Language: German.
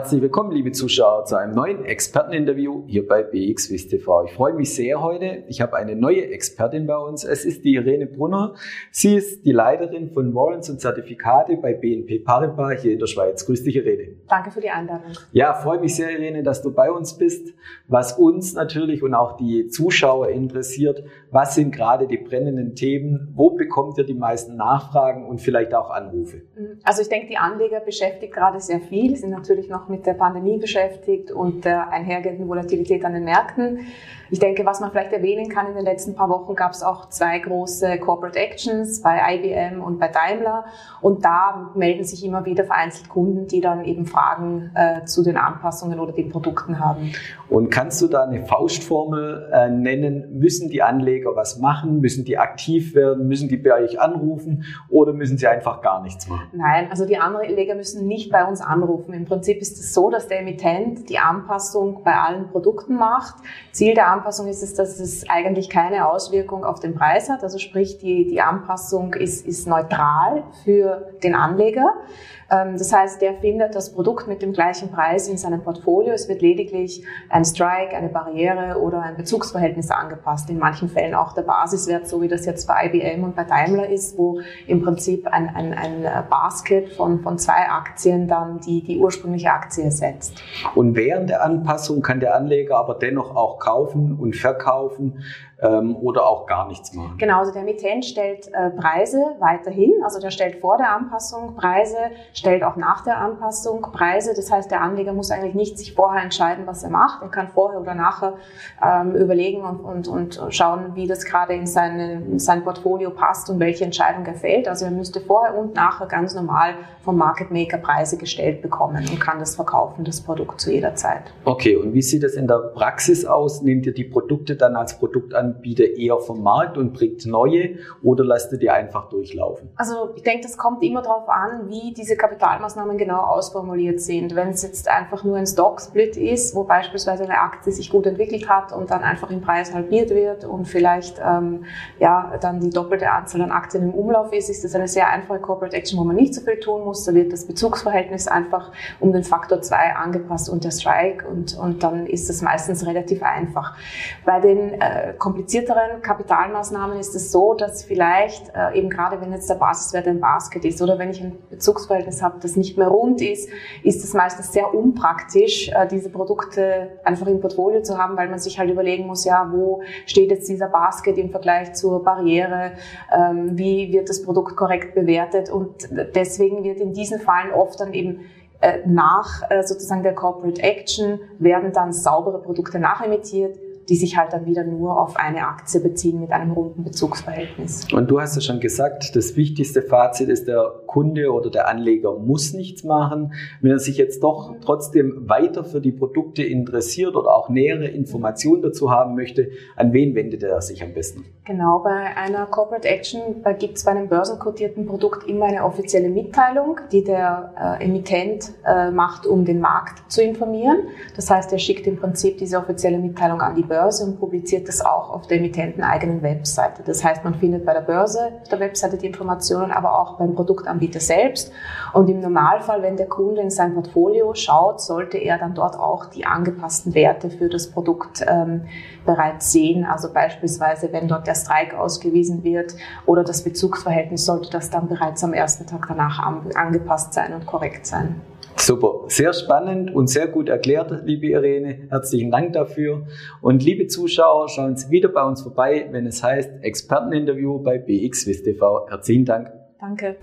Herzlich willkommen, liebe Zuschauer, zu einem neuen Experteninterview hier bei BXWIS TV. Ich freue mich sehr heute. Ich habe eine neue Expertin bei uns. Es ist die Irene Brunner. Sie ist die Leiterin von Warrants und Zertifikate bei BNP Paribas hier in der Schweiz. Grüß dich, Irene. Danke für die Einladung. Ja, freue mich sehr, Irene, dass du bei uns bist. Was uns natürlich und auch die Zuschauer interessiert, was sind gerade die brennenden Themen? Wo bekommt ihr die meisten Nachfragen und vielleicht auch Anrufe? Also ich denke, die Anleger beschäftigt gerade sehr viel, sind natürlich noch mit der Pandemie beschäftigt und der einhergehenden Volatilität an den Märkten. Ich denke, was man vielleicht erwähnen kann, in den letzten paar Wochen gab es auch zwei große Corporate Actions bei IBM und bei Daimler. Und da melden sich immer wieder vereinzelt Kunden, die dann eben Fragen äh, zu den Anpassungen oder den Produkten haben. Und kannst du da eine Faustformel äh, nennen? Müssen die Anleger was machen? Müssen die aktiv werden? Müssen die bei euch anrufen? Oder müssen sie einfach gar nichts machen? Nein, also die Anleger müssen nicht bei uns anrufen. Im Prinzip ist es so, dass der Emittent die Anpassung bei allen Produkten macht. Ziel der Anpassung ist es, dass es eigentlich keine Auswirkung auf den Preis hat. Also sprich, die, die Anpassung ist, ist neutral für den Anleger. Ähm, das heißt, der findet das Produkt mit dem gleichen Preis in seinem Portfolio. Es wird lediglich ein Strike, eine Barriere oder ein Bezugsverhältnis angepasst. In manchen Fällen auch der Basiswert, so wie das jetzt bei IBM und bei Daimler ist, wo im Prinzip ein, ein, ein Basket von, von zwei Aktien dann die, die ursprüngliche Aktie ersetzt. Und während der Anpassung kann der Anleger aber dennoch auch kaufen und verkaufen ähm, oder auch gar nichts machen. Genau, also der Emittent stellt äh, Preise weiterhin, also der stellt vor der Anpassung Preise, stellt auch nach der Anpassung Preise. Das heißt, der Anleger muss eigentlich nicht sich vorher entscheiden, was er macht. Er kann vorher oder nachher ähm, überlegen und, und, und schauen, wie das gerade in, seine, in sein Portfolio passt und welche Entscheidung er fällt. Also er müsste vorher und nachher ganz normal vom Market Maker Preise gestellt bekommen und kann das verkaufen, das Produkt zu jeder Zeit. Okay, und wie sieht das in der Praxis aus? Nehmt ihr die Produkte dann als Produkt an Anbieter eher vom Markt und bringt neue oder lasst ihr die einfach durchlaufen? Also ich denke, das kommt immer darauf an, wie diese Kapitalmaßnahmen genau ausformuliert sind. Wenn es jetzt einfach nur ein Stock-Split ist, wo beispielsweise eine Aktie sich gut entwickelt hat und dann einfach im Preis halbiert wird und vielleicht ähm, ja dann die doppelte Anzahl an Aktien im Umlauf ist, ist das eine sehr einfache Corporate Action, wo man nicht so viel tun muss. Da wird das Bezugsverhältnis einfach um den Faktor 2 angepasst und der Strike und, und dann ist das meistens relativ einfach. Bei den äh, komplizierteren Kapitalmaßnahmen ist es so, dass vielleicht äh, eben gerade wenn jetzt der Basiswert ein Basket ist oder wenn ich ein Bezugsverhältnis habe, das nicht mehr rund ist, ist es meistens sehr unpraktisch, äh, diese Produkte einfach im Portfolio zu haben, weil man sich halt überlegen muss, ja, wo steht jetzt dieser Basket im Vergleich zur Barriere, ähm, wie wird das Produkt korrekt bewertet und deswegen wird in diesen Fallen oft dann eben nach äh, sozusagen der Corporate Action werden dann saubere Produkte nachemittiert, die sich halt dann wieder nur auf eine Aktie beziehen mit einem runden Bezugsverhältnis. Und du hast ja schon gesagt, das wichtigste Fazit ist, der Kunde oder der Anleger muss nichts machen. Wenn er sich jetzt doch trotzdem weiter für die Produkte interessiert oder auch nähere Informationen dazu haben möchte, an wen wendet er sich am besten? Genau, bei einer Corporate Action gibt es bei einem börsenkotierten Produkt immer eine offizielle Mitteilung, die der äh, Emittent äh, macht, um den Markt zu informieren. Das heißt, er schickt im Prinzip diese offizielle Mitteilung an die Börse Börse und publiziert das auch auf der emittenten eigenen Webseite. Das heißt, man findet bei der Börse auf der Webseite die Informationen, aber auch beim Produktanbieter selbst. Und im Normalfall, wenn der Kunde in sein Portfolio schaut, sollte er dann dort auch die angepassten Werte für das Produkt ähm, bereits sehen. Also beispielsweise, wenn dort der Streik ausgewiesen wird oder das Bezugsverhältnis, sollte das dann bereits am ersten Tag danach angepasst sein und korrekt sein. Super, sehr spannend und sehr gut erklärt, liebe Irene. Herzlichen Dank dafür. Und liebe Zuschauer, schauen Sie wieder bei uns vorbei, wenn es heißt Experteninterview bei BX TV. Herzlichen Dank. Danke.